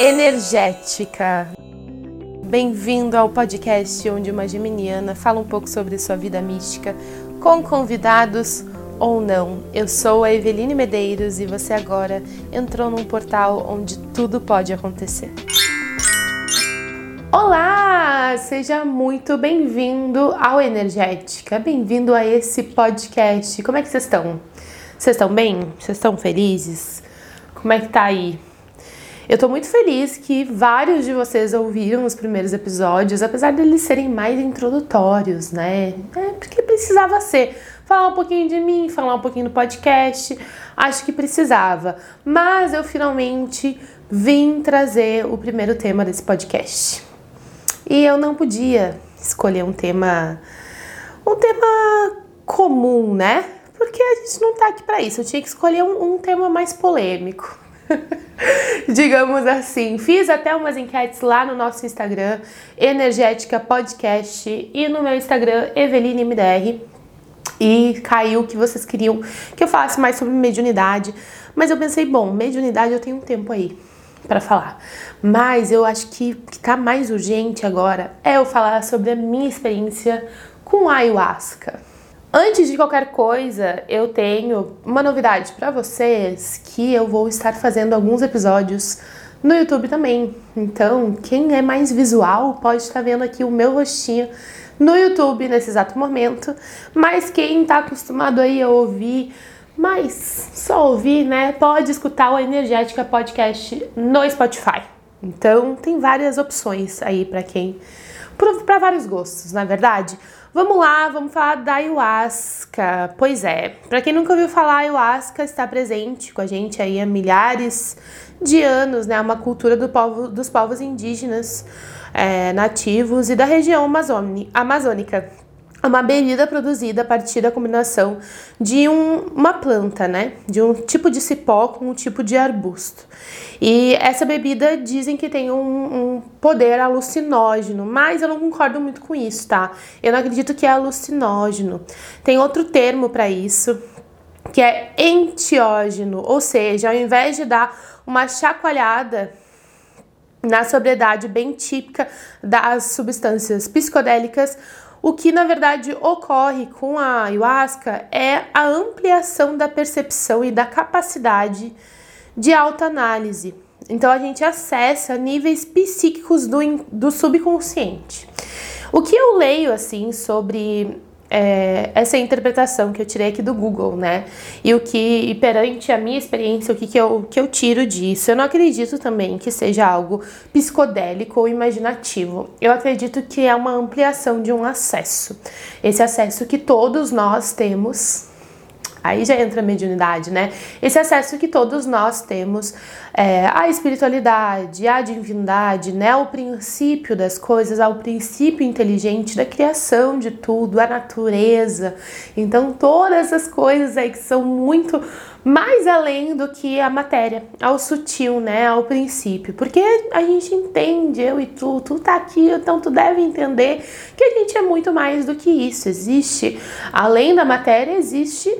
energética. Bem-vindo ao podcast onde uma geminiana fala um pouco sobre sua vida mística, com convidados ou não. Eu sou a Eveline Medeiros e você agora entrou num portal onde tudo pode acontecer. Olá, seja muito bem-vindo ao Energética, bem-vindo a esse podcast. Como é que vocês estão? Vocês estão bem? Vocês estão felizes? Como é que tá aí? Eu tô muito feliz que vários de vocês ouviram os primeiros episódios, apesar deles serem mais introdutórios, né? É porque precisava ser. Falar um pouquinho de mim, falar um pouquinho do podcast, acho que precisava. Mas eu finalmente vim trazer o primeiro tema desse podcast. E eu não podia escolher um tema um tema comum, né? Porque a gente não tá aqui para isso. Eu tinha que escolher um, um tema mais polêmico. digamos assim. Fiz até umas enquetes lá no nosso Instagram, Energética Podcast, e no meu Instagram, Eveline MDR. E caiu que vocês queriam que eu falasse mais sobre mediunidade. Mas eu pensei, bom, mediunidade eu tenho um tempo aí para falar. Mas eu acho que o que tá mais urgente agora é eu falar sobre a minha experiência com ayahuasca. Antes de qualquer coisa, eu tenho uma novidade para vocês que eu vou estar fazendo alguns episódios no YouTube também. Então, quem é mais visual pode estar vendo aqui o meu rostinho no YouTube nesse exato momento, mas quem está acostumado aí a ouvir, mas só ouvir, né, pode escutar o Energética Podcast no Spotify. Então, tem várias opções aí para quem para vários gostos, na é verdade. Vamos lá, vamos falar da ayahuasca. Pois é, para quem nunca ouviu falar, a ayahuasca está presente com a gente aí há milhares de anos, né? Uma cultura do povo, dos povos indígenas é, nativos e da região amazônica uma bebida produzida a partir da combinação de um, uma planta, né? De um tipo de cipó com um tipo de arbusto. E essa bebida dizem que tem um, um poder alucinógeno, mas eu não concordo muito com isso, tá? Eu não acredito que é alucinógeno. Tem outro termo para isso, que é entiógeno, ou seja, ao invés de dar uma chacoalhada na sobriedade bem típica das substâncias psicodélicas, o que na verdade ocorre com a ayahuasca é a ampliação da percepção e da capacidade de autoanálise. Então a gente acessa níveis psíquicos do, do subconsciente. O que eu leio assim sobre é, essa interpretação que eu tirei aqui do Google, né? E o que, e perante a minha experiência, o que, que, eu, que eu tiro disso? Eu não acredito também que seja algo psicodélico ou imaginativo. Eu acredito que é uma ampliação de um acesso. Esse acesso que todos nós temos Aí já entra a mediunidade, né? Esse acesso que todos nós temos é, à espiritualidade, à divindade, né? Ao princípio das coisas, ao princípio inteligente da criação de tudo, à natureza. Então, todas essas coisas aí que são muito mais além do que a matéria, ao sutil, né, ao princípio. Porque a gente entende, eu e tu, tu tá aqui, então tu deve entender que a gente é muito mais do que isso. Existe, além da matéria, existe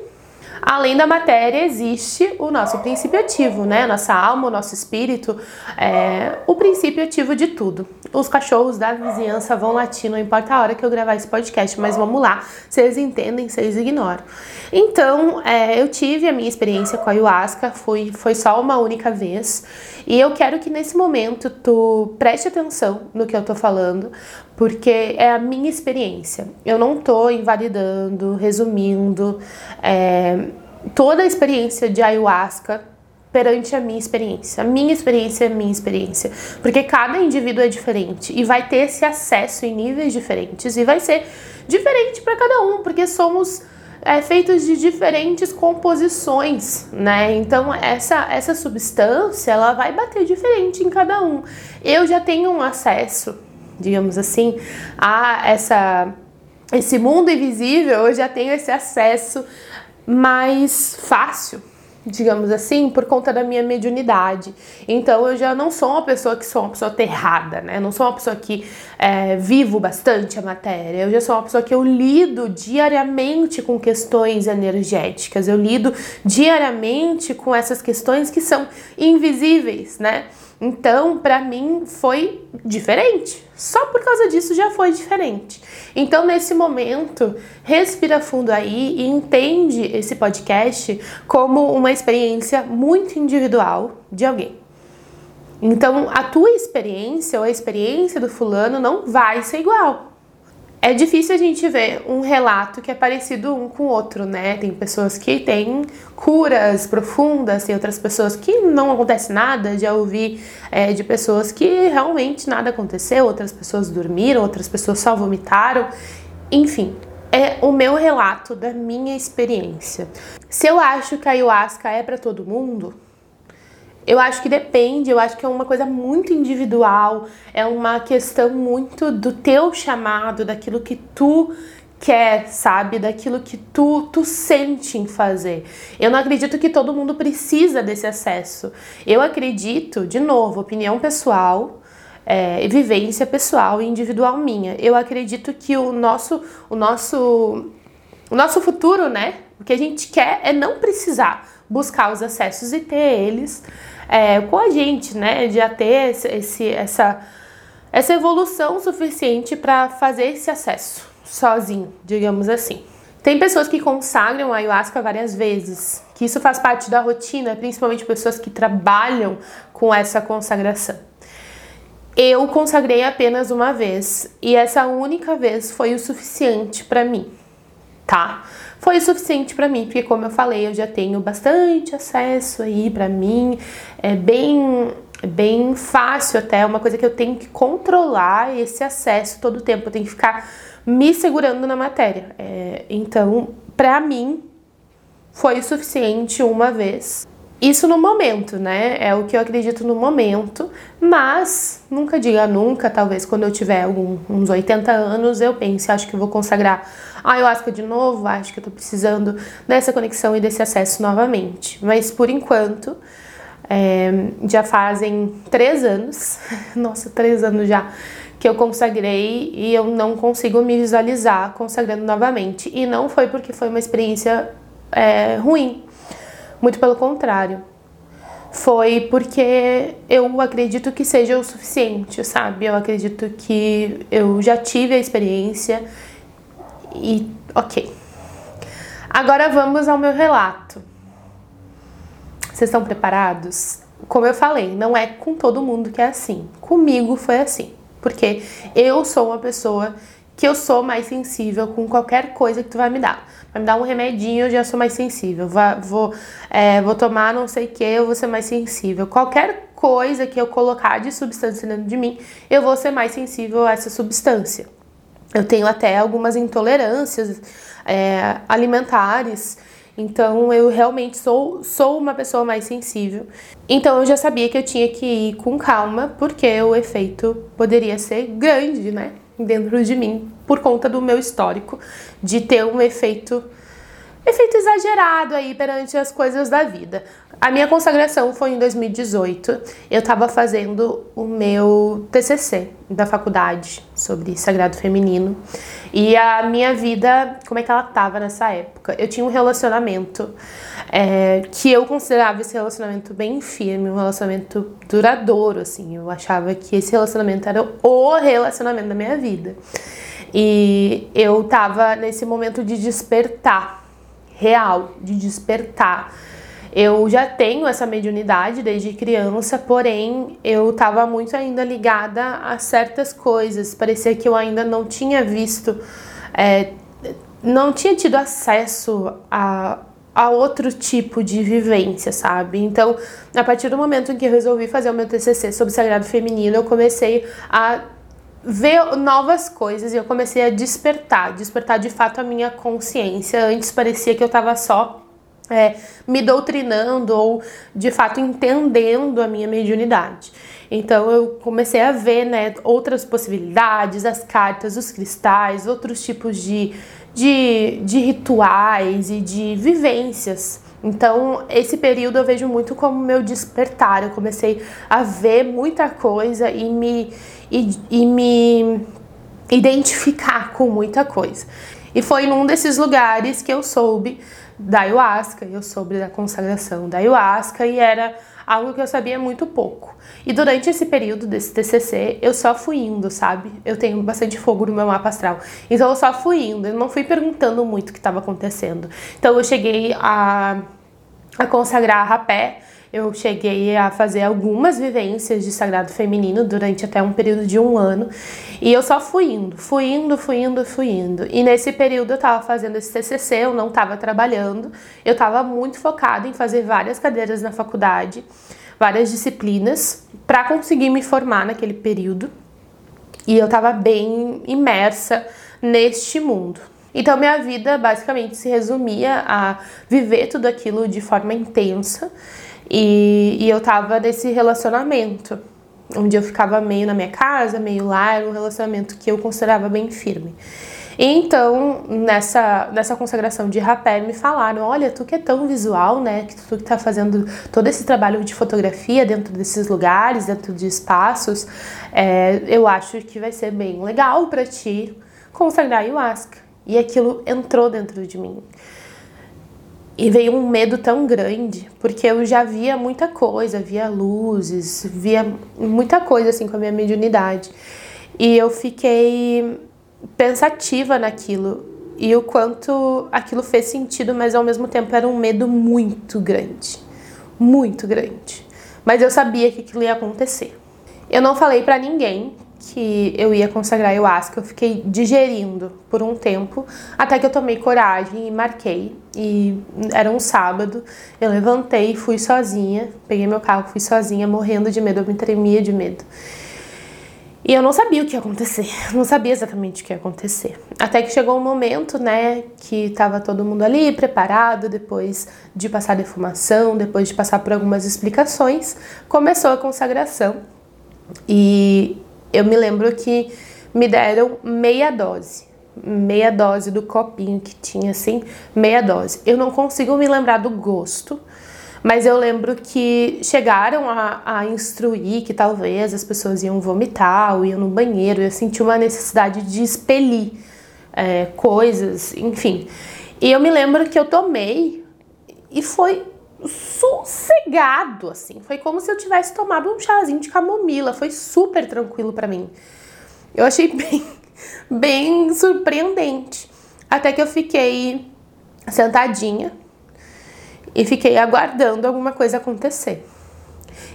Além da matéria, existe o nosso princípio ativo, né? Nossa alma, o nosso espírito, é o princípio ativo de tudo. Os cachorros da vizinhança vão latir, não importa a hora que eu gravar esse podcast, mas vamos lá. Vocês entendem, vocês ignoram. Então, é, eu tive a minha experiência com a ayahuasca, foi, foi só uma única vez. E eu quero que nesse momento tu preste atenção no que eu tô falando, porque é a minha experiência. Eu não tô invalidando, resumindo é, toda a experiência de ayahuasca perante a minha experiência. A minha experiência é a minha experiência. Porque cada indivíduo é diferente e vai ter esse acesso em níveis diferentes e vai ser diferente para cada um, porque somos é, feitos de diferentes composições, né? Então essa essa substância ela vai bater diferente em cada um. Eu já tenho um acesso digamos assim, a essa esse mundo invisível, eu já tenho esse acesso mais fácil, digamos assim, por conta da minha mediunidade. Então eu já não sou uma pessoa que sou uma pessoa aterrada, né? não sou uma pessoa que é, vivo bastante a matéria. Eu já sou uma pessoa que eu lido diariamente com questões energéticas. Eu lido diariamente com essas questões que são invisíveis, né? Então, para mim foi diferente. Só por causa disso já foi diferente. Então, nesse momento, respira fundo aí e entende esse podcast como uma experiência muito individual de alguém. Então, a tua experiência ou a experiência do fulano não vai ser igual. É difícil a gente ver um relato que é parecido um com o outro, né? Tem pessoas que têm curas profundas, tem outras pessoas que não acontece nada. Já ouvi é, de pessoas que realmente nada aconteceu, outras pessoas dormiram, outras pessoas só vomitaram. Enfim, é o meu relato da minha experiência. Se eu acho que a ayahuasca é para todo mundo, eu acho que depende, eu acho que é uma coisa muito individual, é uma questão muito do teu chamado, daquilo que tu quer, sabe? Daquilo que tu, tu sente em fazer. Eu não acredito que todo mundo precisa desse acesso. Eu acredito, de novo, opinião pessoal, é, vivência pessoal e individual minha. Eu acredito que o nosso, o nosso, o nosso futuro, né? O que a gente quer é não precisar buscar os acessos e ter eles é, com a gente, né? De ter esse, essa, essa evolução suficiente para fazer esse acesso sozinho, digamos assim. Tem pessoas que consagram a ayahuasca várias vezes, que isso faz parte da rotina, principalmente pessoas que trabalham com essa consagração. Eu consagrei apenas uma vez e essa única vez foi o suficiente para mim, tá? Foi o suficiente para mim, porque como eu falei, eu já tenho bastante acesso aí para mim, é bem bem fácil até, é uma coisa que eu tenho que controlar esse acesso todo o tempo, eu tenho que ficar me segurando na matéria. É, então, para mim, foi o suficiente uma vez. Isso no momento, né? É o que eu acredito no momento, mas nunca diga nunca, talvez quando eu tiver algum, uns 80 anos eu pense, acho que vou consagrar a ayahuasca de novo, acho que eu tô precisando dessa conexão e desse acesso novamente. Mas por enquanto, é, já fazem três anos, nossa, três anos já, que eu consagrei e eu não consigo me visualizar consagrando novamente. E não foi porque foi uma experiência é, ruim muito pelo contrário. Foi porque eu acredito que seja o suficiente, sabe? Eu acredito que eu já tive a experiência e ok. Agora vamos ao meu relato. Vocês estão preparados? Como eu falei, não é com todo mundo que é assim. Comigo foi assim. Porque eu sou uma pessoa que eu sou mais sensível com qualquer coisa que tu vai me dar vai me dar um remedinho, eu já sou mais sensível. Vou, é, vou tomar não sei o que, eu vou ser mais sensível. Qualquer coisa que eu colocar de substância dentro de mim, eu vou ser mais sensível a essa substância. Eu tenho até algumas intolerâncias é, alimentares. Então eu realmente sou, sou uma pessoa mais sensível. Então eu já sabia que eu tinha que ir com calma, porque o efeito poderia ser grande, né? Dentro de mim por conta do meu histórico de ter um efeito efeito exagerado aí perante as coisas da vida. A minha consagração foi em 2018. Eu estava fazendo o meu TCC da faculdade sobre sagrado feminino. E a minha vida, como é que ela estava nessa época? Eu tinha um relacionamento é, que eu considerava esse relacionamento bem firme, um relacionamento duradouro, assim. Eu achava que esse relacionamento era o relacionamento da minha vida. E eu estava nesse momento de despertar real, de despertar. Eu já tenho essa mediunidade desde criança, porém eu estava muito ainda ligada a certas coisas. Parecia que eu ainda não tinha visto, é, não tinha tido acesso a, a outro tipo de vivência, sabe? Então, a partir do momento em que eu resolvi fazer o meu TCC sobre sagrado feminino, eu comecei a ver novas coisas e eu comecei a despertar, despertar de fato a minha consciência. Antes parecia que eu estava só é, me doutrinando ou de fato entendendo a minha mediunidade. Então eu comecei a ver né, outras possibilidades, as cartas, os cristais, outros tipos de, de, de rituais e de vivências então, esse período eu vejo muito como meu despertar. Eu comecei a ver muita coisa e me, e, e me identificar com muita coisa. E foi num desses lugares que eu soube da ayahuasca, eu soube da consagração da ayahuasca e era algo que eu sabia muito pouco. E durante esse período desse TCC, eu só fui indo, sabe? Eu tenho bastante fogo no meu mapa astral. Então eu só fui indo, eu não fui perguntando muito o que estava acontecendo. Então eu cheguei a, a consagrar rapé eu cheguei a fazer algumas vivências de sagrado feminino durante até um período de um ano. E eu só fui indo, fui indo, fui indo, fui indo. E nesse período eu estava fazendo esse TCC, eu não estava trabalhando, eu estava muito focada em fazer várias cadeiras na faculdade, várias disciplinas, para conseguir me formar naquele período. E eu estava bem imersa neste mundo. Então, minha vida basicamente se resumia a viver tudo aquilo de forma intensa e, e eu tava nesse relacionamento, onde eu ficava meio na minha casa, meio lá, era um relacionamento que eu considerava bem firme. E então, nessa, nessa consagração de rapé, me falaram: olha, tu que é tão visual, né? Que tu que tá fazendo todo esse trabalho de fotografia dentro desses lugares, dentro de espaços, é, eu acho que vai ser bem legal para ti consagrar ayahuasca. E aquilo entrou dentro de mim. E veio um medo tão grande, porque eu já via muita coisa, via luzes, via muita coisa assim com a minha mediunidade. E eu fiquei pensativa naquilo e o quanto aquilo fez sentido, mas ao mesmo tempo era um medo muito grande, muito grande. Mas eu sabia que aquilo ia acontecer. Eu não falei para ninguém que eu ia consagrar ayahuasca, eu fiquei digerindo por um tempo, até que eu tomei coragem e marquei. E era um sábado, eu levantei e fui sozinha, peguei meu carro, fui sozinha, morrendo de medo, eu me tremia de medo. E eu não sabia o que ia acontecer, não sabia exatamente o que ia acontecer. Até que chegou um momento, né, que tava todo mundo ali preparado, depois de passar defumação, depois de passar por algumas explicações, começou a consagração. E eu me lembro que me deram meia dose. Meia dose do copinho que tinha, assim, meia dose. Eu não consigo me lembrar do gosto, mas eu lembro que chegaram a, a instruir que talvez as pessoas iam vomitar ou iam no banheiro. Eu senti uma necessidade de expelir é, coisas, enfim. E eu me lembro que eu tomei e foi sossegado, assim. Foi como se eu tivesse tomado um chazinho de camomila. Foi super tranquilo para mim. Eu achei bem, bem surpreendente. Até que eu fiquei sentadinha e fiquei aguardando alguma coisa acontecer.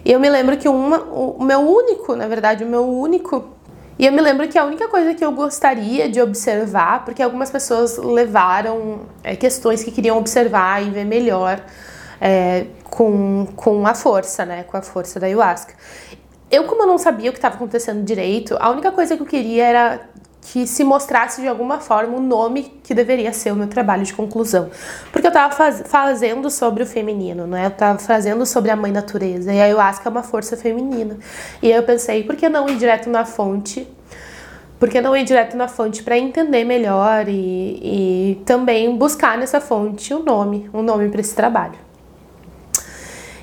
E eu me lembro que uma, o meu único, na verdade, o meu único. E eu me lembro que a única coisa que eu gostaria de observar, porque algumas pessoas levaram é, questões que queriam observar e ver melhor é, com, com a força, né? Com a força da ayahuasca. Eu, como eu não sabia o que estava acontecendo direito, a única coisa que eu queria era que se mostrasse de alguma forma o nome que deveria ser o meu trabalho de conclusão. Porque eu estava faz, fazendo sobre o feminino, né? Eu estava fazendo sobre a mãe natureza. E a ayahuasca é uma força feminina. E aí eu pensei, por que não ir direto na fonte? Por que não ir direto na fonte para entender melhor e, e também buscar nessa fonte um nome, um nome para esse trabalho?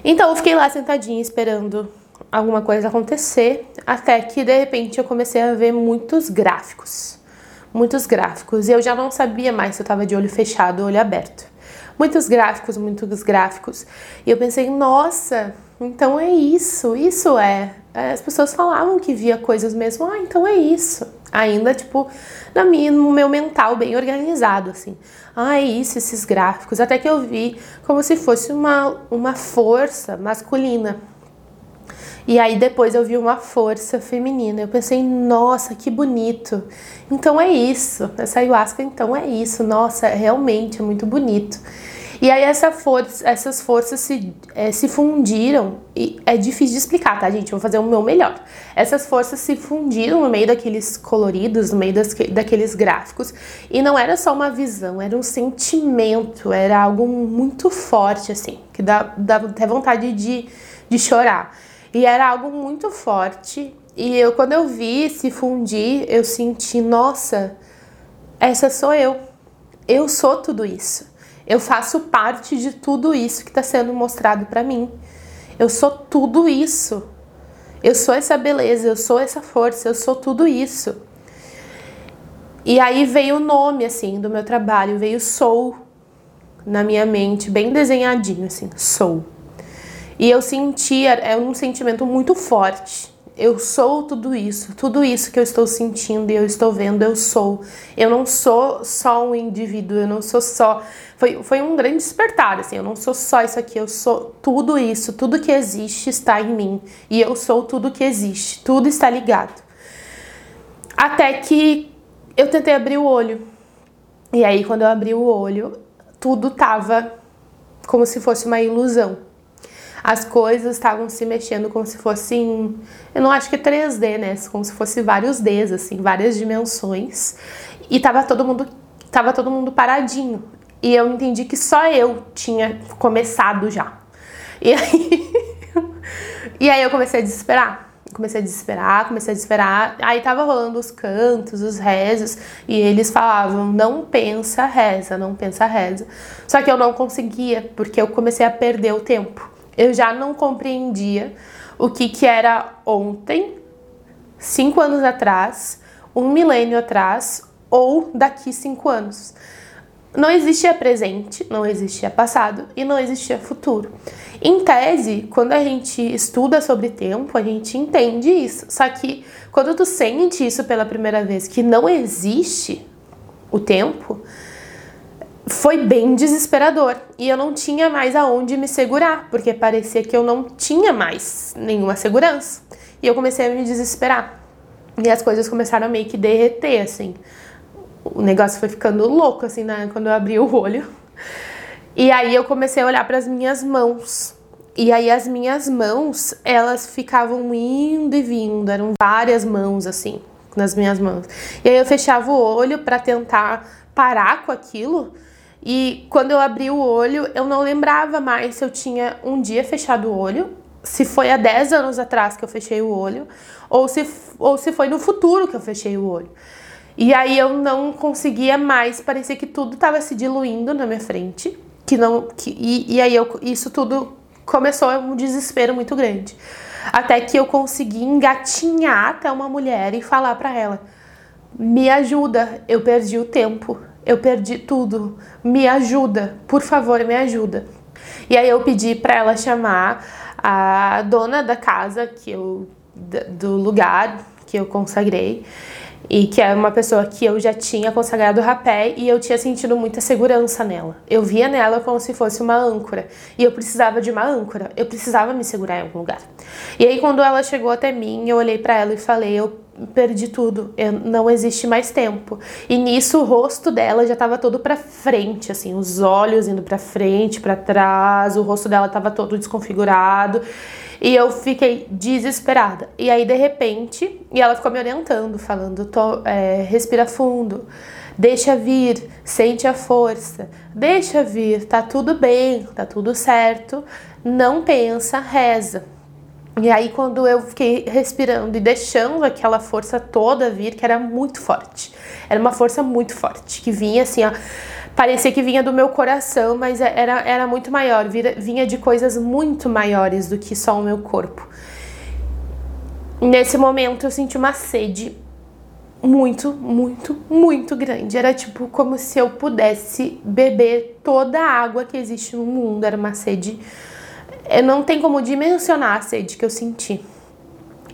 Então eu fiquei lá sentadinha esperando alguma coisa acontecer, até que de repente eu comecei a ver muitos gráficos. Muitos gráficos. E eu já não sabia mais se eu estava de olho fechado ou olho aberto. Muitos gráficos, muitos gráficos. E eu pensei, nossa, então é isso, isso é. As pessoas falavam que via coisas mesmo, ah, então é isso ainda, tipo, na minha, no meu mental bem organizado, assim. Ah, é isso, esses gráficos. Até que eu vi como se fosse uma, uma força masculina. E aí depois eu vi uma força feminina. Eu pensei, nossa, que bonito. Então é isso. Essa ayahuasca, então é isso. Nossa, realmente é muito bonito. E aí essa força, essas forças se, é, se fundiram, e é difícil de explicar, tá, gente? vou fazer o meu melhor. Essas forças se fundiram no meio daqueles coloridos, no meio das, daqueles gráficos, e não era só uma visão, era um sentimento, era algo muito forte, assim, que dá, dá até vontade de, de chorar. E era algo muito forte, e eu, quando eu vi se fundir, eu senti, nossa, essa sou eu. Eu sou tudo isso. Eu faço parte de tudo isso que está sendo mostrado para mim. Eu sou tudo isso. Eu sou essa beleza, eu sou essa força, eu sou tudo isso. E aí veio o nome assim do meu trabalho, veio Soul na minha mente, bem desenhadinho assim, Soul. E eu sentia, é um sentimento muito forte. Eu sou tudo isso, tudo isso que eu estou sentindo e eu estou vendo, eu sou. Eu não sou só um indivíduo, eu não sou só. Foi, foi um grande despertar, assim, eu não sou só isso aqui, eu sou tudo isso, tudo que existe está em mim. E eu sou tudo que existe, tudo está ligado. Até que eu tentei abrir o olho. E aí, quando eu abri o olho, tudo tava como se fosse uma ilusão as coisas estavam se mexendo como se fossem, eu não acho que 3D, né? Como se fosse vários Ds, assim, várias dimensões. E tava todo mundo, tava todo mundo paradinho. E eu entendi que só eu tinha começado já. E aí, e aí eu comecei a desesperar. Comecei a desesperar, comecei a desesperar. Aí tava rolando os cantos, os rezos, e eles falavam: não pensa, reza, não pensa, reza. Só que eu não conseguia, porque eu comecei a perder o tempo eu já não compreendia o que, que era ontem, cinco anos atrás, um milênio atrás ou daqui cinco anos. Não existia presente, não existia passado e não existia futuro. Em tese, quando a gente estuda sobre tempo, a gente entende isso. Só que quando tu sente isso pela primeira vez, que não existe o tempo, foi bem desesperador e eu não tinha mais aonde me segurar, porque parecia que eu não tinha mais nenhuma segurança. E eu comecei a me desesperar. E as coisas começaram a meio que derreter, assim. O negócio foi ficando louco, assim, né? quando eu abri o olho. E aí eu comecei a olhar para as minhas mãos. E aí as minhas mãos, elas ficavam indo e vindo, eram várias mãos assim, nas minhas mãos. E aí eu fechava o olho para tentar parar com aquilo, e quando eu abri o olho, eu não lembrava mais se eu tinha um dia fechado o olho, se foi há 10 anos atrás que eu fechei o olho, ou se, ou se foi no futuro que eu fechei o olho. E aí eu não conseguia mais, parecia que tudo estava se diluindo na minha frente, que não que, e, e aí eu, isso tudo começou um desespero muito grande. Até que eu consegui engatinhar até uma mulher e falar para ela: "Me ajuda, eu perdi o tempo eu perdi tudo, me ajuda, por favor, me ajuda. E aí eu pedi para ela chamar a dona da casa que eu do lugar que eu consagrei e que é uma pessoa que eu já tinha consagrado rapé e eu tinha sentido muita segurança nela. Eu via nela como se fosse uma âncora e eu precisava de uma âncora, eu precisava me segurar em algum lugar. E aí quando ela chegou até mim, eu olhei para ela e falei: "Eu perdi tudo, eu, não existe mais tempo". E nisso o rosto dela já estava todo para frente, assim, os olhos indo para frente, para trás, o rosto dela estava todo desconfigurado. E eu fiquei desesperada. E aí, de repente, e ela ficou me orientando, falando: tô, é, respira fundo, deixa vir, sente a força, deixa vir, tá tudo bem, tá tudo certo, não pensa, reza. E aí, quando eu fiquei respirando e deixando aquela força toda vir, que era muito forte, era uma força muito forte, que vinha assim, ó parecia que vinha do meu coração, mas é, era, era muito maior, vinha de coisas muito maiores do que só o meu corpo. Nesse momento eu senti uma sede muito, muito, muito grande. Era tipo como se eu pudesse beber toda a água que existe no mundo. Era uma sede. Eu não tem como dimensionar a sede que eu senti.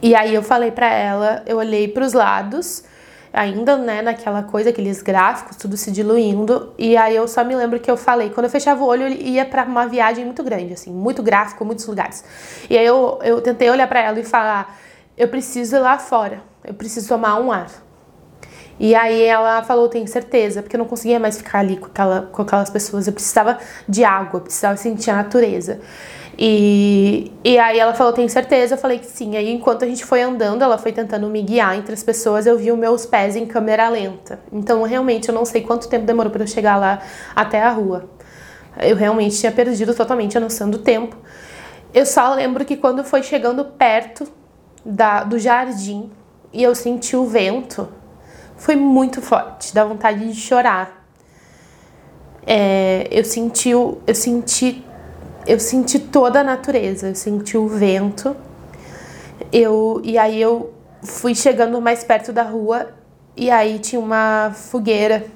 E aí eu falei para ela, eu olhei para os lados ainda, né, naquela coisa, aqueles gráficos, tudo se diluindo. E aí eu só me lembro que eu falei, quando eu fechava o olho, eu ia para uma viagem muito grande, assim, muito gráfico, muitos lugares. E aí eu, eu tentei olhar para ela e falar, eu preciso ir lá fora, eu preciso tomar um ar. E aí ela falou, tenho certeza, porque eu não conseguia mais ficar ali com, aquela, com aquelas pessoas, eu precisava de água, eu precisava sentir a natureza. E, e aí ela falou, tem certeza? Eu falei que sim. Aí enquanto a gente foi andando, ela foi tentando me guiar entre as pessoas, eu vi os meus pés em câmera lenta. Então realmente eu não sei quanto tempo demorou para eu chegar lá até a rua. Eu realmente tinha perdido totalmente a noção do tempo. Eu só lembro que quando foi chegando perto da, do jardim e eu senti o vento, foi muito forte, dá vontade de chorar. É, eu senti, eu senti eu senti toda a natureza, eu senti o vento. Eu e aí eu fui chegando mais perto da rua e aí tinha uma fogueira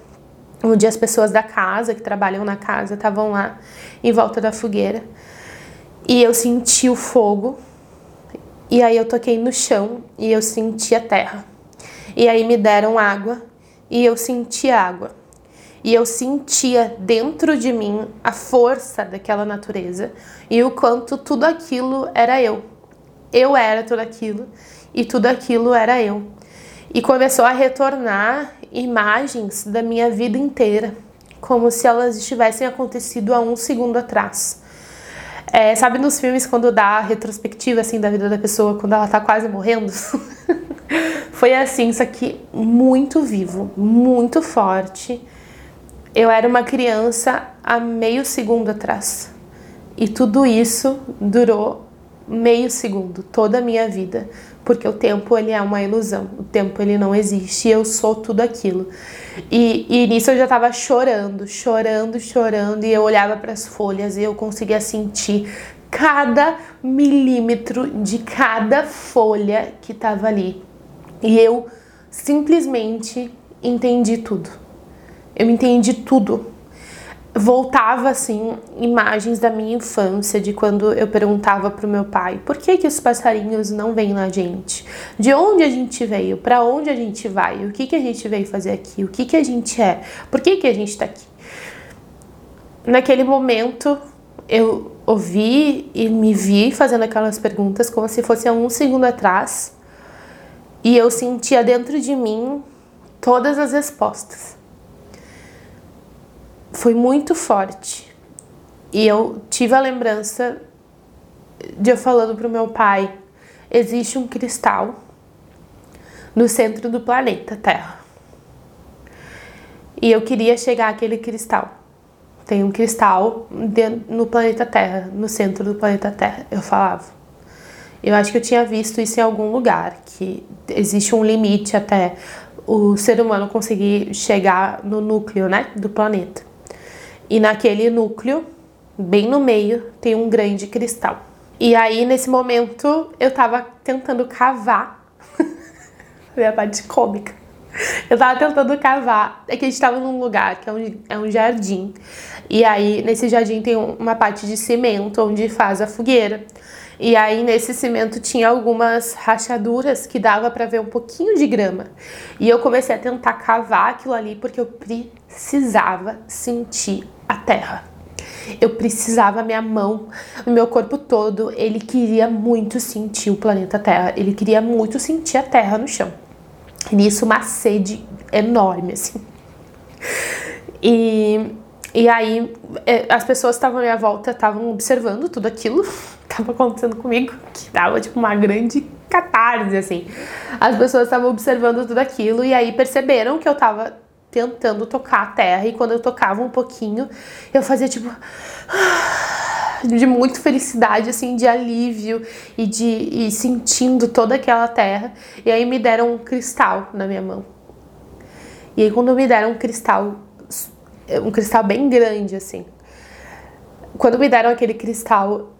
onde as pessoas da casa que trabalham na casa estavam lá em volta da fogueira. e eu senti o fogo. E aí eu toquei no chão e eu senti a terra. E aí me deram água e eu senti água. E eu sentia dentro de mim a força daquela natureza e o quanto tudo aquilo era eu. Eu era tudo aquilo e tudo aquilo era eu. E começou a retornar imagens da minha vida inteira, como se elas tivessem acontecido há um segundo atrás. É, sabe nos filmes quando dá a retrospectiva assim da vida da pessoa quando ela tá quase morrendo? Foi assim, isso aqui muito vivo, muito forte. Eu era uma criança há meio segundo atrás. E tudo isso durou meio segundo, toda a minha vida, porque o tempo ele é uma ilusão, o tempo ele não existe, e eu sou tudo aquilo. E, e nisso eu já estava chorando, chorando, chorando, e eu olhava para as folhas e eu conseguia sentir cada milímetro de cada folha que estava ali. E eu simplesmente entendi tudo. Eu entendi tudo. Voltava assim imagens da minha infância, de quando eu perguntava pro meu pai: "Por que que os passarinhos não vêm na gente? De onde a gente veio? Para onde a gente vai? O que que a gente veio fazer aqui? O que que a gente é? Por que que a gente tá aqui?" Naquele momento, eu ouvi e me vi fazendo aquelas perguntas como se fosse há um segundo atrás e eu sentia dentro de mim todas as respostas. Foi muito forte. E eu tive a lembrança de eu falando pro meu pai: existe um cristal no centro do planeta Terra. E eu queria chegar àquele cristal. Tem um cristal no planeta Terra, no centro do planeta Terra. Eu falava. Eu acho que eu tinha visto isso em algum lugar, que existe um limite até o ser humano conseguir chegar no núcleo, né, do planeta. E naquele núcleo, bem no meio, tem um grande cristal. E aí, nesse momento, eu tava tentando cavar. Minha parte cômica. Eu tava tentando cavar. É que a gente tava num lugar que é um, é um jardim. E aí, nesse jardim tem uma parte de cimento onde faz a fogueira. E aí nesse cimento tinha algumas rachaduras que dava para ver um pouquinho de grama. E eu comecei a tentar cavar aquilo ali porque eu precisava sentir a terra. Eu precisava, minha mão, o meu corpo todo, ele queria muito sentir o planeta Terra, ele queria muito sentir a terra no chão. E nisso, uma sede enorme, assim. E e aí é, as pessoas estavam à minha volta estavam observando tudo aquilo que estava acontecendo comigo, que dava tipo uma grande catarse, assim. As pessoas estavam observando tudo aquilo e aí perceberam que eu estava tentando tocar a terra e quando eu tocava um pouquinho, eu fazia tipo de muita felicidade, assim, de alívio e de e sentindo toda aquela terra. E aí me deram um cristal na minha mão. E aí quando me deram um cristal um cristal bem grande, assim. Quando me deram aquele cristal,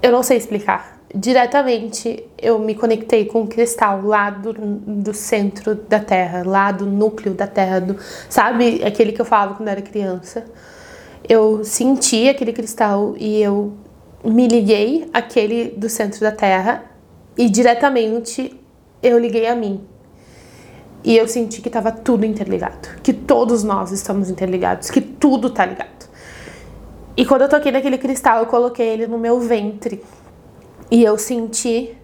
eu não sei explicar. Diretamente eu me conectei com o cristal lá do, do centro da Terra, lá do núcleo da Terra, do, sabe aquele que eu falava quando era criança? Eu senti aquele cristal e eu me liguei àquele do centro da Terra e diretamente eu liguei a mim. E eu senti que estava tudo interligado, que todos nós estamos interligados, que tudo tá ligado. E quando eu toquei naquele cristal, eu coloquei ele no meu ventre e eu senti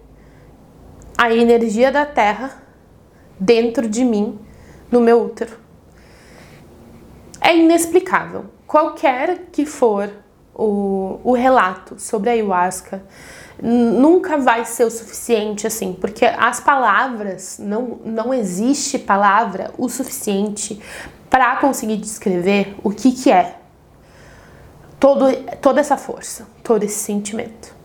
a energia da terra dentro de mim, no meu útero. É inexplicável. Qualquer que for o, o relato sobre a ayahuasca, nunca vai ser o suficiente assim, porque as palavras não não existe palavra o suficiente para conseguir descrever o que que é todo toda essa força, todo esse sentimento.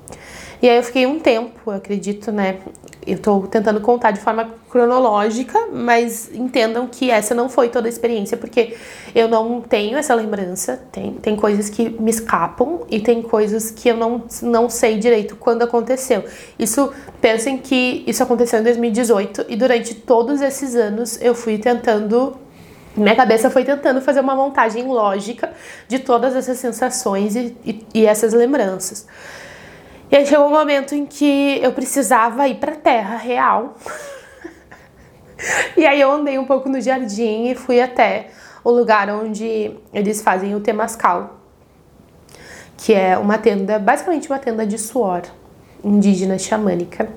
E aí eu fiquei um tempo, eu acredito, né? Eu tô tentando contar de forma cronológica, mas entendam que essa não foi toda a experiência, porque eu não tenho essa lembrança. Tem, tem coisas que me escapam e tem coisas que eu não, não sei direito quando aconteceu. Isso, pensem que isso aconteceu em 2018 e durante todos esses anos eu fui tentando Minha cabeça foi tentando fazer uma montagem lógica de todas essas sensações e, e, e essas lembranças. E aí chegou um momento em que eu precisava ir para a terra real. e aí eu andei um pouco no jardim e fui até o lugar onde eles fazem o temascal, que é uma tenda, basicamente uma tenda de suor indígena xamânica.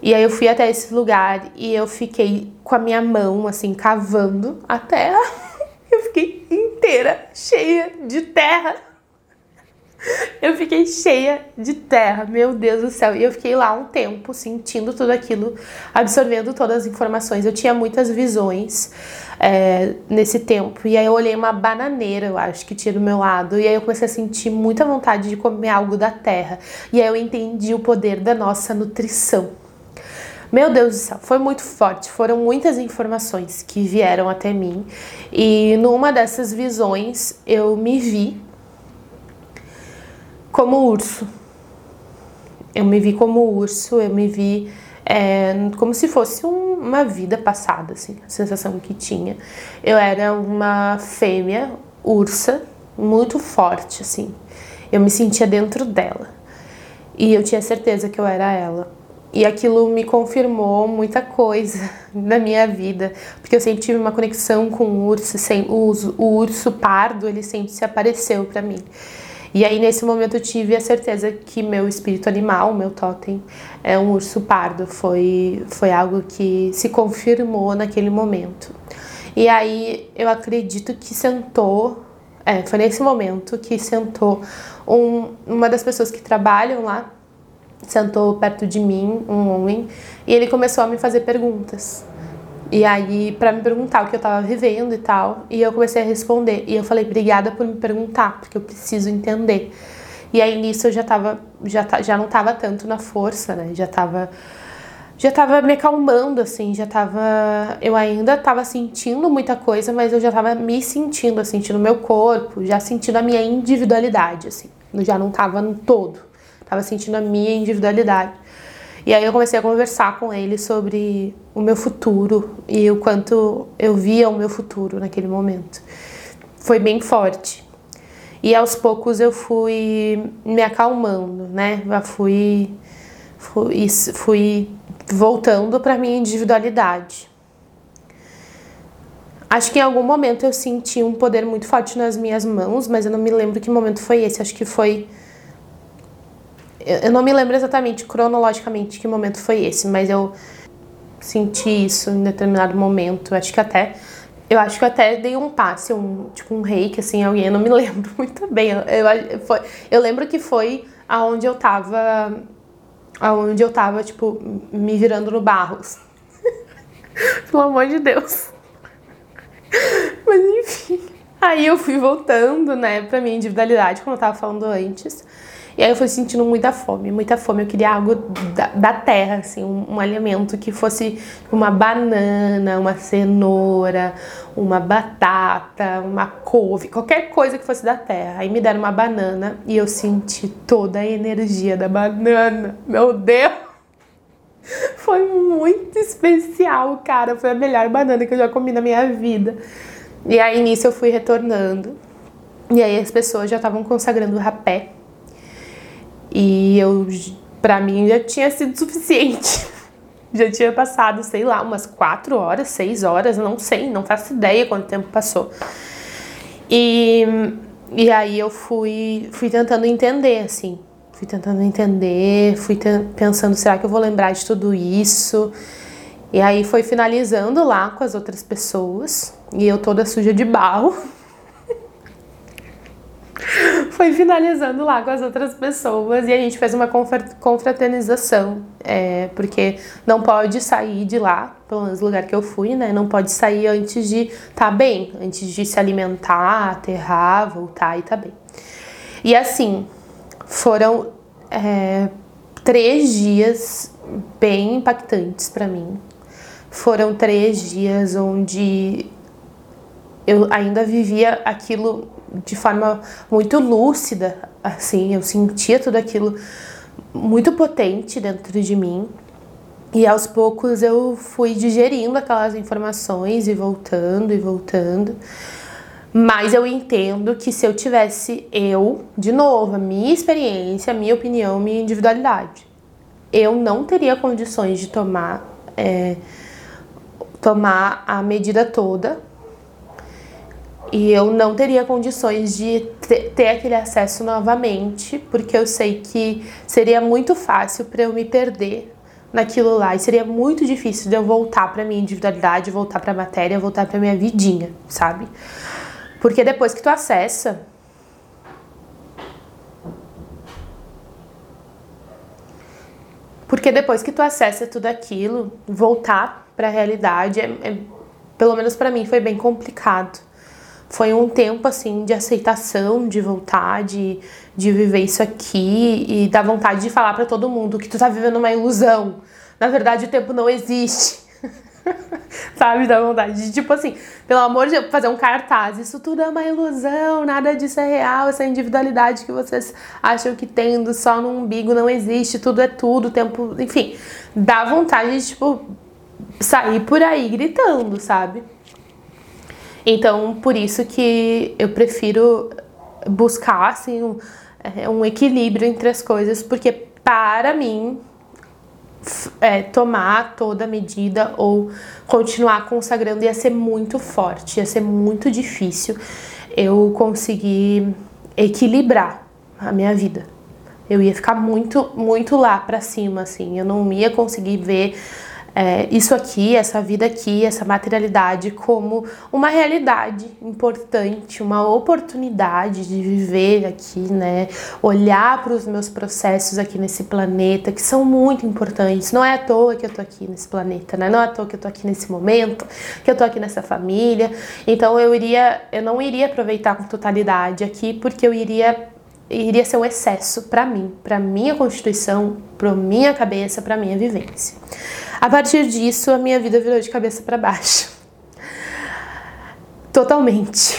E aí eu fui até esse lugar e eu fiquei com a minha mão assim cavando a terra. Eu fiquei inteira cheia de terra. Eu fiquei cheia de terra, meu Deus do céu. E eu fiquei lá um tempo sentindo tudo aquilo, absorvendo todas as informações. Eu tinha muitas visões é, nesse tempo. E aí eu olhei uma bananeira, eu acho, que tinha do meu lado. E aí eu comecei a sentir muita vontade de comer algo da terra. E aí eu entendi o poder da nossa nutrição. Meu Deus do céu, foi muito forte. Foram muitas informações que vieram até mim. E numa dessas visões eu me vi como urso. Eu me vi como urso, eu me vi é, como se fosse um, uma vida passada, assim, a sensação que tinha. Eu era uma fêmea ursa, muito forte, assim. Eu me sentia dentro dela. E eu tinha certeza que eu era ela. E aquilo me confirmou muita coisa na minha vida, porque eu sempre tive uma conexão com o urso, sem, o, o urso pardo, ele sempre se apareceu para mim. E aí nesse momento eu tive a certeza que meu espírito animal, meu totem, é um urso pardo. Foi, foi algo que se confirmou naquele momento. E aí eu acredito que sentou, é, foi nesse momento que sentou um, uma das pessoas que trabalham lá sentou perto de mim, um homem, e ele começou a me fazer perguntas. E aí, para me perguntar o que eu tava vivendo e tal, e eu comecei a responder. E eu falei, obrigada por me perguntar, porque eu preciso entender. E aí nisso eu já tava, já, já não tava tanto na força, né? Já tava, já tava me acalmando, assim, já tava. Eu ainda tava sentindo muita coisa, mas eu já tava me sentindo, assim, sentindo meu corpo, já sentindo a minha individualidade, assim. Eu já não tava no todo. Tava sentindo a minha individualidade. E aí eu comecei a conversar com ele sobre o meu futuro e o quanto eu via o meu futuro naquele momento. Foi bem forte. E aos poucos eu fui me acalmando, né? Eu fui fui, fui voltando para minha individualidade. Acho que em algum momento eu senti um poder muito forte nas minhas mãos, mas eu não me lembro que momento foi esse. Acho que foi eu não me lembro exatamente cronologicamente que momento foi esse, mas eu senti isso em determinado momento. Acho que até eu acho que até dei um passe, um tipo um reiki assim, alguém, eu não me lembro muito bem. Eu, eu, foi, eu lembro que foi aonde eu tava aonde eu tava tipo me virando no barro. Pelo amor de Deus. Mas enfim, aí eu fui voltando, né, pra minha individualidade, como eu tava falando antes. E aí eu fui sentindo muita fome, muita fome. Eu queria algo da, da terra, assim, um, um, alimento que fosse uma banana, uma cenoura, uma batata, uma couve, qualquer coisa que fosse da terra. Aí me deram uma banana e eu senti toda a energia da banana. Meu Deus! Foi muito especial, cara. Foi a melhor banana que eu já comi na minha vida. E aí nisso eu fui retornando. E aí as pessoas já estavam consagrando o rapé e eu, para mim, já tinha sido suficiente. Já tinha passado, sei lá, umas quatro horas, seis horas, não sei, não faço ideia quanto tempo passou. E, e aí eu fui, fui tentando entender, assim. Fui tentando entender, fui pensando, será que eu vou lembrar de tudo isso? E aí foi finalizando lá com as outras pessoas. E eu toda suja de barro. foi finalizando lá com as outras pessoas e a gente fez uma confraternização, é, porque não pode sair de lá, pelo menos no lugar que eu fui, né? Não pode sair antes de estar tá bem, antes de se alimentar, aterrar, voltar e tá bem. E assim, foram é, três dias bem impactantes para mim. Foram três dias onde eu ainda vivia aquilo de forma muito lúcida, assim, eu sentia tudo aquilo muito potente dentro de mim. E aos poucos eu fui digerindo aquelas informações e voltando e voltando. Mas eu entendo que se eu tivesse eu, de novo, a minha experiência, a minha opinião, a minha individualidade, eu não teria condições de tomar, é, tomar a medida toda e eu não teria condições de ter aquele acesso novamente, porque eu sei que seria muito fácil para eu me perder naquilo lá e seria muito difícil de eu voltar para minha individualidade, voltar para a matéria, voltar para minha vidinha, sabe? Porque depois que tu acessa Porque depois que tu acessa tudo aquilo, voltar para a realidade é, é pelo menos para mim foi bem complicado foi um tempo assim de aceitação, de vontade, de viver isso aqui e da vontade de falar para todo mundo que tu tá vivendo uma ilusão. Na verdade, o tempo não existe. Sabe, da vontade de tipo assim, pelo amor de Deus, fazer um cartaz. Isso tudo é uma ilusão, nada disso é real. Essa individualidade que vocês acham que tendo só no umbigo não existe, tudo é tudo, o tempo, enfim, dá vontade de tipo sair por aí gritando, sabe? Então, por isso que eu prefiro buscar assim, um, é, um equilíbrio entre as coisas, porque para mim é, tomar toda a medida ou continuar consagrando ia ser muito forte, ia ser muito difícil eu conseguir equilibrar a minha vida. Eu ia ficar muito, muito lá para cima, assim. Eu não ia conseguir ver é, isso aqui, essa vida aqui, essa materialidade como uma realidade importante, uma oportunidade de viver aqui, né? Olhar para os meus processos aqui nesse planeta que são muito importantes. Não é à toa que eu tô aqui nesse planeta, né? Não é à toa que eu tô aqui nesse momento, que eu tô aqui nessa família. Então eu iria, eu não iria aproveitar com totalidade aqui porque eu iria iria ser um excesso para mim, para minha constituição, para minha cabeça, para minha vivência. A partir disso, a minha vida virou de cabeça para baixo. Totalmente.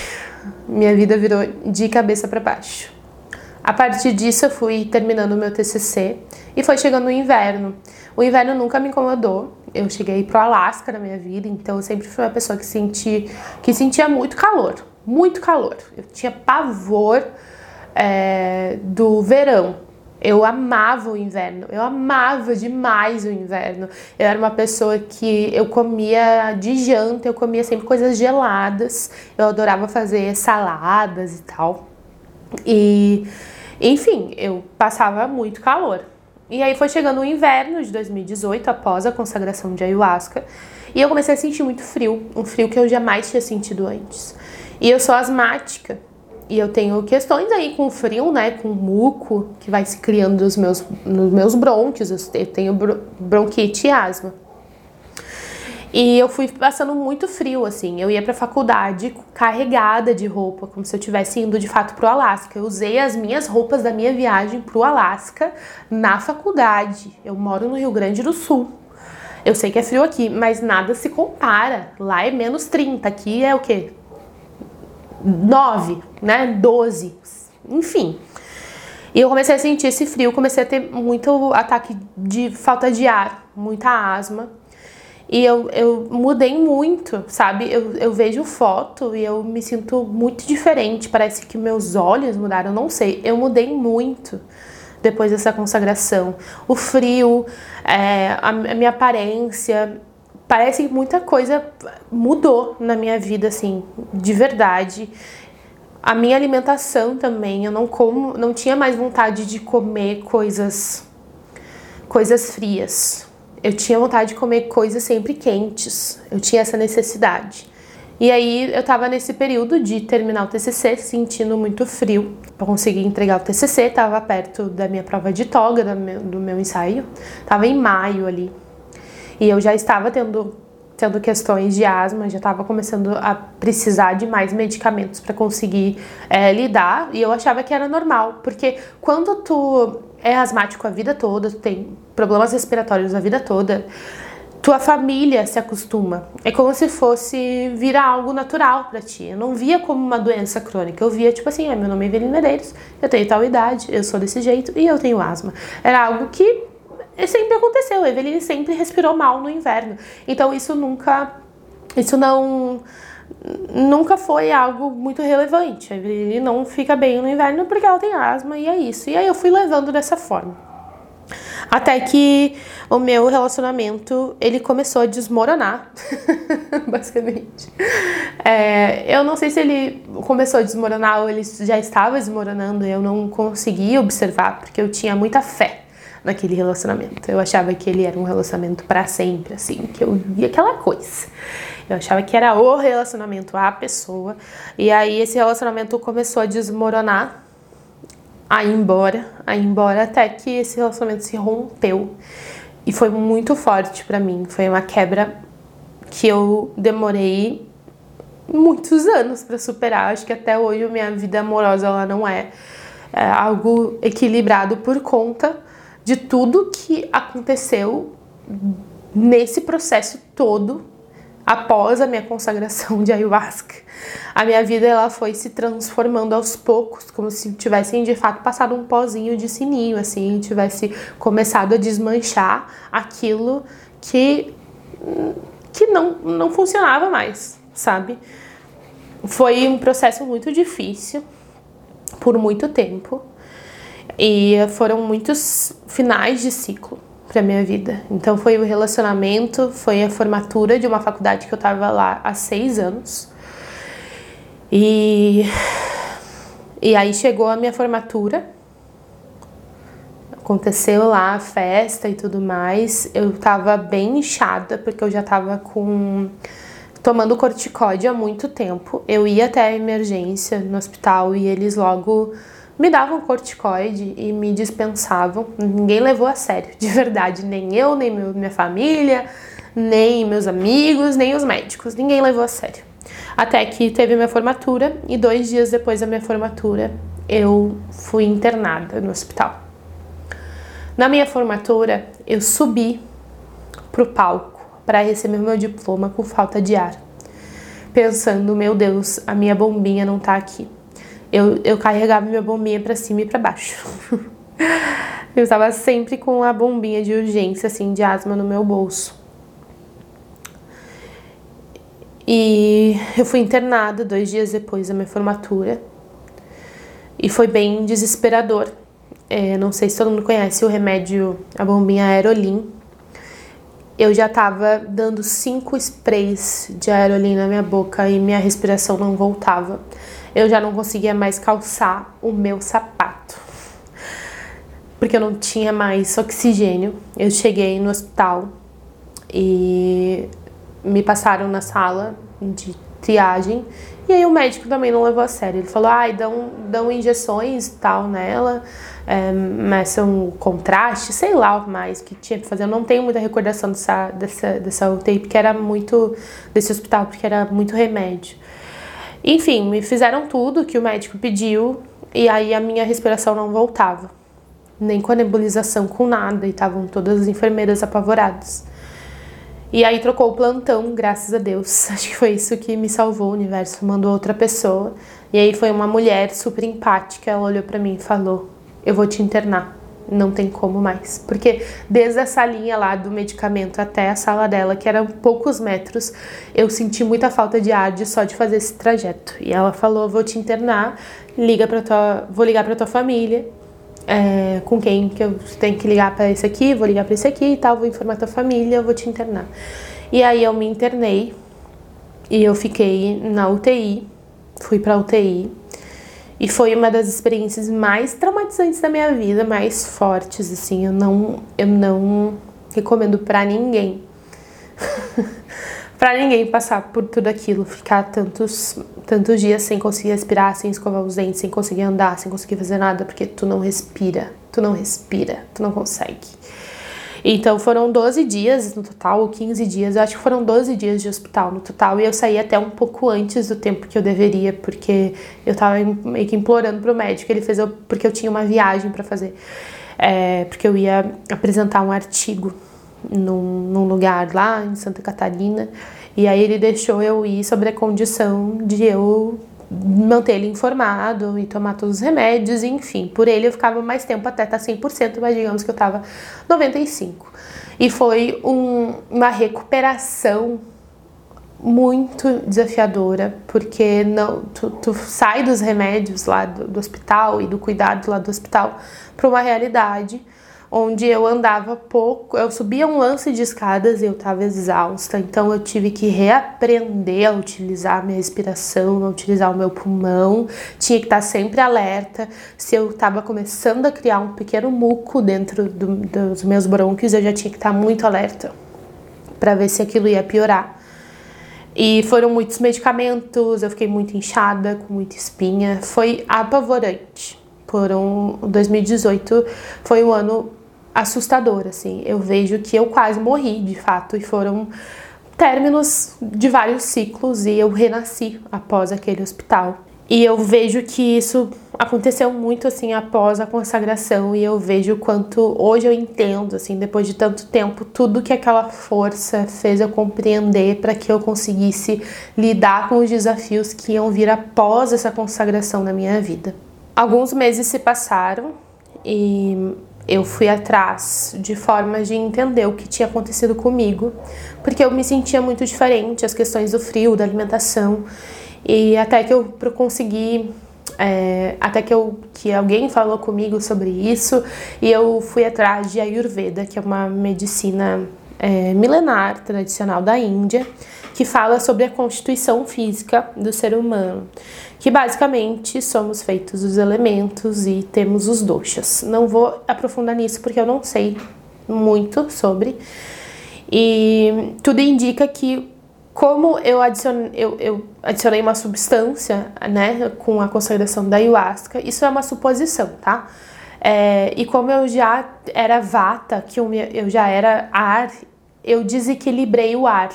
Minha vida virou de cabeça para baixo. A partir disso, eu fui terminando o meu TCC e foi chegando o inverno. O inverno nunca me incomodou. Eu cheguei pro Alasca na minha vida, então eu sempre fui uma pessoa que, senti, que sentia muito calor, muito calor. Eu tinha pavor é, do verão. Eu amava o inverno, eu amava demais o inverno. Eu era uma pessoa que eu comia de janta, eu comia sempre coisas geladas. Eu adorava fazer saladas e tal. E, enfim, eu passava muito calor. E aí foi chegando o inverno de 2018, após a consagração de ayahuasca, e eu comecei a sentir muito frio, um frio que eu jamais tinha sentido antes. E eu sou asmática, e eu tenho questões aí com frio, né? Com muco que vai se criando nos meus, nos meus brônquios. Eu tenho bronquite e asma. E eu fui passando muito frio, assim. Eu ia pra faculdade carregada de roupa, como se eu estivesse indo de fato pro Alasca. Eu usei as minhas roupas da minha viagem pro Alasca na faculdade. Eu moro no Rio Grande do Sul. Eu sei que é frio aqui, mas nada se compara. Lá é menos 30, aqui é o quê? 9, né? 12, enfim. E eu comecei a sentir esse frio, comecei a ter muito ataque de falta de ar, muita asma. E eu, eu mudei muito, sabe? Eu, eu vejo foto e eu me sinto muito diferente. Parece que meus olhos mudaram, não sei. Eu mudei muito depois dessa consagração. O frio, é, a, a minha aparência, parece que muita coisa mudou na minha vida, assim, de verdade. A minha alimentação também, eu não como, não tinha mais vontade de comer coisas coisas frias. Eu tinha vontade de comer coisas sempre quentes. Eu tinha essa necessidade. E aí eu tava nesse período de terminar o TCC, sentindo muito frio. Para conseguir entregar o TCC, tava perto da minha prova de toga, do meu, do meu ensaio. Tava em maio ali. E eu já estava tendo, tendo questões de asma, já estava começando a precisar de mais medicamentos para conseguir é, lidar. E eu achava que era normal, porque quando tu é asmático a vida toda, tu tem problemas respiratórios a vida toda, tua família se acostuma. É como se fosse virar algo natural para ti. Eu não via como uma doença crônica. Eu via tipo assim, ah, meu nome é Evelyn Medeiros, eu tenho tal idade, eu sou desse jeito e eu tenho asma. Era algo que sempre aconteceu. A Eveline sempre respirou mal no inverno. Então isso nunca. Isso não. Nunca foi algo muito relevante. A Eveline não fica bem no inverno porque ela tem asma e é isso. E aí eu fui levando dessa forma. Até que o meu relacionamento ele começou a desmoronar, basicamente. É, eu não sei se ele começou a desmoronar ou ele já estava desmoronando, eu não conseguia observar porque eu tinha muita fé naquele relacionamento. Eu achava que ele era um relacionamento para sempre, assim, que eu via aquela coisa. Eu achava que era o relacionamento, a pessoa. E aí esse relacionamento começou a desmoronar a ir embora, a ir embora até que esse relacionamento se rompeu. E foi muito forte para mim, foi uma quebra que eu demorei muitos anos para superar. Acho que até hoje a minha vida amorosa ela não é, é algo equilibrado por conta de tudo que aconteceu nesse processo todo após a minha consagração de ayahuasca, a minha vida ela foi se transformando aos poucos, como se tivessem de fato passado um pozinho de sininho, assim, tivesse começado a desmanchar aquilo que que não não funcionava mais, sabe? Foi um processo muito difícil por muito tempo e foram muitos finais de ciclo para minha vida. Então foi o relacionamento, foi a formatura de uma faculdade que eu estava lá há seis anos. E, e aí chegou a minha formatura. Aconteceu lá a festa e tudo mais. Eu tava bem inchada, porque eu já tava com tomando corticóide há muito tempo. Eu ia até a emergência no hospital e eles logo me davam corticoide e me dispensavam. Ninguém levou a sério, de verdade. Nem eu, nem meu, minha família, nem meus amigos, nem os médicos. Ninguém levou a sério. Até que teve minha formatura e dois dias depois da minha formatura eu fui internada no hospital. Na minha formatura eu subi pro palco para receber meu diploma com falta de ar, pensando: meu Deus, a minha bombinha não tá aqui eu, eu carregava minha bombinha para cima e para baixo. eu estava sempre com a bombinha de urgência, assim, de asma no meu bolso. E eu fui internada dois dias depois da minha formatura. E foi bem desesperador. É, não sei se todo mundo conhece o remédio, a bombinha Aerolim. Eu já tava dando cinco sprays de Aerolim na minha boca e minha respiração não voltava eu já não conseguia mais calçar o meu sapato. Porque eu não tinha mais oxigênio. Eu cheguei no hospital e me passaram na sala de triagem. E aí o médico também não levou a sério. Ele falou, ai, dão, dão injeções e tal nela, é, meçam contraste, sei lá o mais que tinha que fazer. Eu não tenho muita recordação dessa, dessa, dessa UTI, porque era muito, desse hospital, porque era muito remédio. Enfim, me fizeram tudo que o médico pediu e aí a minha respiração não voltava. Nem com a nebulização, com nada, e estavam todas as enfermeiras apavoradas. E aí trocou o plantão, graças a Deus. Acho que foi isso que me salvou. O universo mandou outra pessoa. E aí foi uma mulher super empática. Ela olhou para mim e falou: Eu vou te internar não tem como mais. Porque desde a salinha lá do medicamento até a sala dela, que eram poucos metros, eu senti muita falta de ar de só de fazer esse trajeto. E ela falou: vou te internar, liga para tua, vou ligar para tua família. É, com quem que eu tenho que ligar para esse aqui, vou ligar para esse aqui e tal, vou informar tua família, vou te internar. E aí eu me internei e eu fiquei na UTI, fui para UTI e foi uma das experiências mais traumatizantes da minha vida, mais fortes, assim. Eu não, eu não recomendo para ninguém. para ninguém passar por tudo aquilo, ficar tantos, tantos dias sem conseguir respirar, sem escovar os dentes, sem conseguir andar, sem conseguir fazer nada, porque tu não respira, tu não respira, tu não consegue. Então foram 12 dias no total, ou 15 dias, eu acho que foram 12 dias de hospital no total, e eu saí até um pouco antes do tempo que eu deveria, porque eu tava meio que implorando pro médico, ele fez eu, porque eu tinha uma viagem para fazer, é, porque eu ia apresentar um artigo num, num lugar lá em Santa Catarina, e aí ele deixou eu ir sobre a condição de eu manter ele informado e tomar todos os remédios, enfim. Por ele eu ficava mais tempo até estar 100%, mas digamos que eu estava 95%. E foi um, uma recuperação muito desafiadora, porque não, tu, tu sai dos remédios lá do, do hospital e do cuidado lá do hospital para uma realidade onde eu andava pouco, eu subia um lance de escadas e eu estava exausta, então eu tive que reaprender a utilizar a minha respiração, a utilizar o meu pulmão, tinha que estar sempre alerta. Se eu estava começando a criar um pequeno muco dentro do, dos meus brônquios, eu já tinha que estar muito alerta para ver se aquilo ia piorar. E foram muitos medicamentos, eu fiquei muito inchada, com muita espinha, foi apavorante. Foram 2018 foi um ano assustador, assim. Eu vejo que eu quase morri, de fato, e foram términos de vários ciclos e eu renasci após aquele hospital. E eu vejo que isso aconteceu muito assim após a consagração e eu vejo quanto hoje eu entendo assim, depois de tanto tempo, tudo que aquela força fez eu compreender para que eu conseguisse lidar com os desafios que iam vir após essa consagração na minha vida. Alguns meses se passaram e eu fui atrás de formas de entender o que tinha acontecido comigo, porque eu me sentia muito diferente, as questões do frio, da alimentação, e até que eu consegui, é, até que, eu, que alguém falou comigo sobre isso, e eu fui atrás de Ayurveda, que é uma medicina é, milenar, tradicional da Índia, que fala sobre a constituição física do ser humano, que basicamente somos feitos dos elementos e temos os doshas. Não vou aprofundar nisso porque eu não sei muito sobre. E tudo indica que como eu adicionei, eu, eu adicionei uma substância, né, com a consagração da ayahuasca, isso é uma suposição, tá? É, e como eu já era vata, que eu, eu já era ar, eu desequilibrei o ar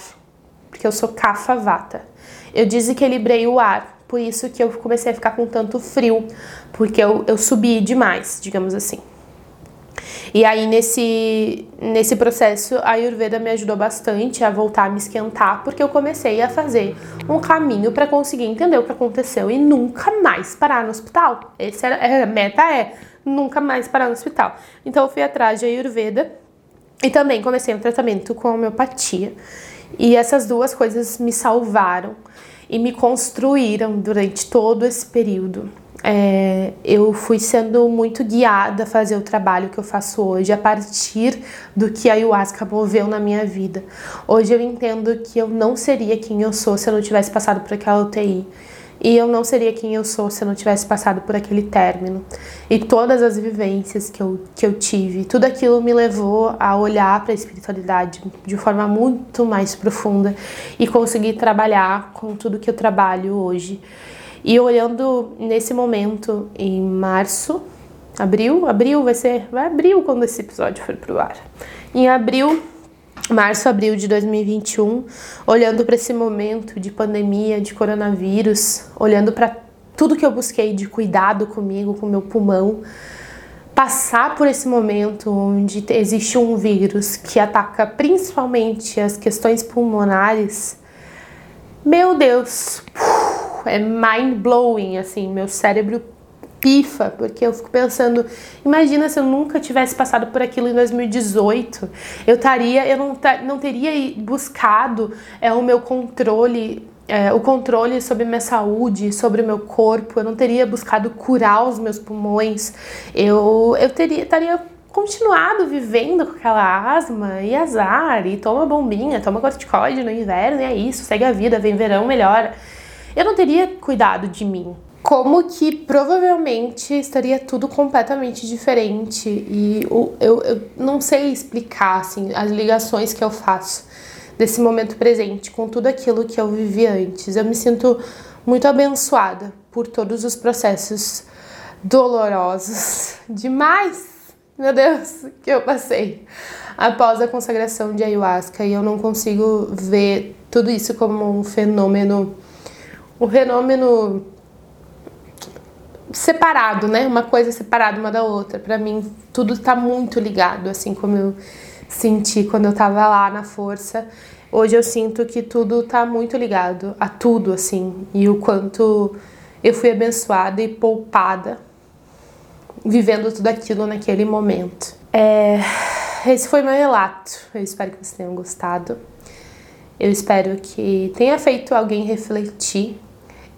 porque eu sou vata. Eu desequilibrei o ar, por isso que eu comecei a ficar com tanto frio, porque eu, eu subi demais, digamos assim. E aí, nesse, nesse processo, a Ayurveda me ajudou bastante a voltar a me esquentar, porque eu comecei a fazer um caminho para conseguir entender o que aconteceu e nunca mais parar no hospital. Essa era, a meta é nunca mais parar no hospital. Então, eu fui atrás de Ayurveda e também comecei um tratamento com homeopatia. E essas duas coisas me salvaram e me construíram durante todo esse período. É, eu fui sendo muito guiada a fazer o trabalho que eu faço hoje a partir do que a ayahuasca moveu na minha vida. Hoje eu entendo que eu não seria quem eu sou se eu não tivesse passado por aquela UTI. E eu não seria quem eu sou se eu não tivesse passado por aquele término. E todas as vivências que eu, que eu tive, tudo aquilo me levou a olhar para a espiritualidade de forma muito mais profunda e conseguir trabalhar com tudo que eu trabalho hoje. E olhando nesse momento, em março, abril, abril vai ser, vai abril quando esse episódio for pro ar. Em abril março, abril de 2021, olhando para esse momento de pandemia, de coronavírus, olhando para tudo que eu busquei de cuidado comigo, com meu pulmão, passar por esse momento onde existe um vírus que ataca principalmente as questões pulmonares, meu Deus, é mind blowing, assim, meu cérebro pifa, porque eu fico pensando, imagina se eu nunca tivesse passado por aquilo em 2018, eu estaria, eu não, não teria buscado é, o meu controle é, o controle sobre minha saúde, sobre o meu corpo, eu não teria buscado curar os meus pulmões, eu, eu teria, estaria continuado vivendo com aquela asma e azar, e toma bombinha, toma corticoide no inverno, e é isso, segue a vida, vem verão, melhora. Eu não teria cuidado de mim, como que provavelmente estaria tudo completamente diferente e eu, eu, eu, não sei explicar assim, as ligações que eu faço desse momento presente com tudo aquilo que eu vivi antes. Eu me sinto muito abençoada por todos os processos dolorosos demais, meu Deus, que eu passei após a consagração de ayahuasca e eu não consigo ver tudo isso como um fenômeno um fenômeno separado, né? Uma coisa separada uma da outra. Para mim, tudo está muito ligado, assim como eu senti quando eu tava lá na força. Hoje eu sinto que tudo tá muito ligado a tudo, assim, e o quanto eu fui abençoada e poupada vivendo tudo aquilo naquele momento. É, esse foi meu relato. Eu espero que vocês tenham gostado. Eu espero que tenha feito alguém refletir.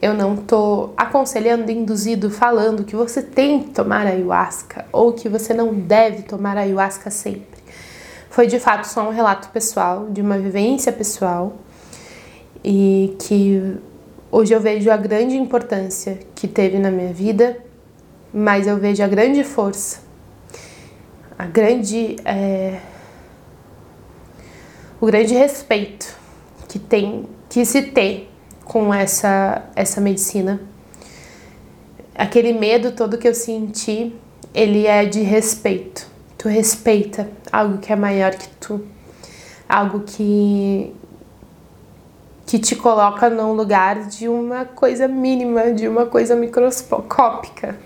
Eu não tô aconselhando, induzido, falando que você tem que tomar ayahuasca ou que você não deve tomar ayahuasca sempre. Foi de fato só um relato pessoal, de uma vivência pessoal e que hoje eu vejo a grande importância que teve na minha vida, mas eu vejo a grande força, a grande. É, o grande respeito que tem que se ter com essa essa medicina. Aquele medo todo que eu senti, ele é de respeito. Tu respeita algo que é maior que tu, algo que que te coloca num lugar de uma coisa mínima, de uma coisa microscópica.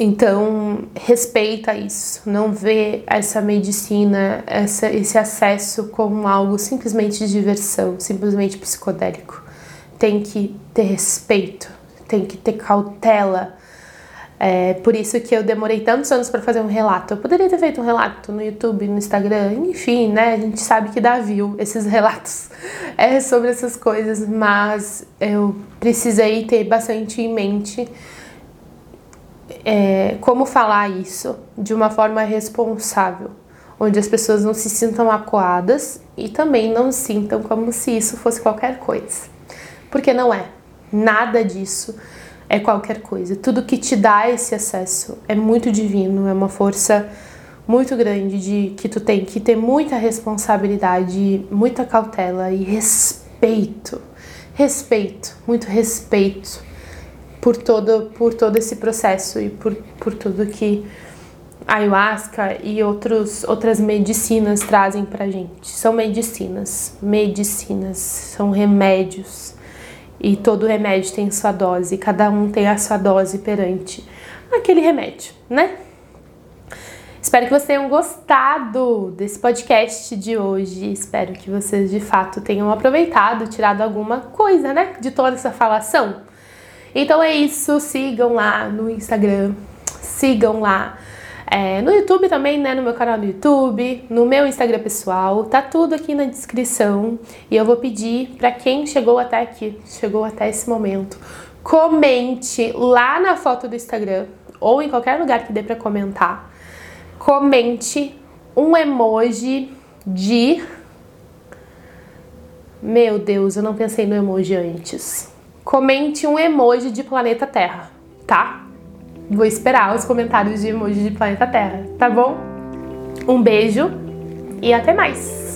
Então, respeita isso, não vê essa medicina, essa, esse acesso como algo simplesmente de diversão, simplesmente psicodélico. Tem que ter respeito, tem que ter cautela. É por isso que eu demorei tantos anos para fazer um relato. Eu poderia ter feito um relato no YouTube, no Instagram, enfim, né? A gente sabe que dá view esses relatos é, sobre essas coisas, mas eu precisei ter bastante em mente é, como falar isso de uma forma responsável, onde as pessoas não se sintam acuadas e também não sintam como se isso fosse qualquer coisa. Porque não é. Nada disso é qualquer coisa. Tudo que te dá esse acesso é muito divino, é uma força muito grande de que tu tem que ter muita responsabilidade, muita cautela e respeito. Respeito, muito respeito por todo, por todo esse processo e por, por tudo que a ayahuasca e outros, outras medicinas trazem pra gente. São medicinas, medicinas, são remédios. E todo remédio tem sua dose, cada um tem a sua dose perante aquele remédio, né? Espero que vocês tenham gostado desse podcast de hoje. Espero que vocês de fato tenham aproveitado, tirado alguma coisa, né, de toda essa falação. Então é isso, sigam lá no Instagram, sigam lá é, no YouTube também, né? No meu canal no YouTube, no meu Instagram pessoal, tá tudo aqui na descrição. E eu vou pedir para quem chegou até aqui, chegou até esse momento, comente lá na foto do Instagram ou em qualquer lugar que dê para comentar. Comente um emoji de Meu Deus, eu não pensei no emoji antes comente um emoji de planeta Terra, tá? Vou esperar os comentários de emoji de planeta Terra, tá bom? Um beijo e até mais!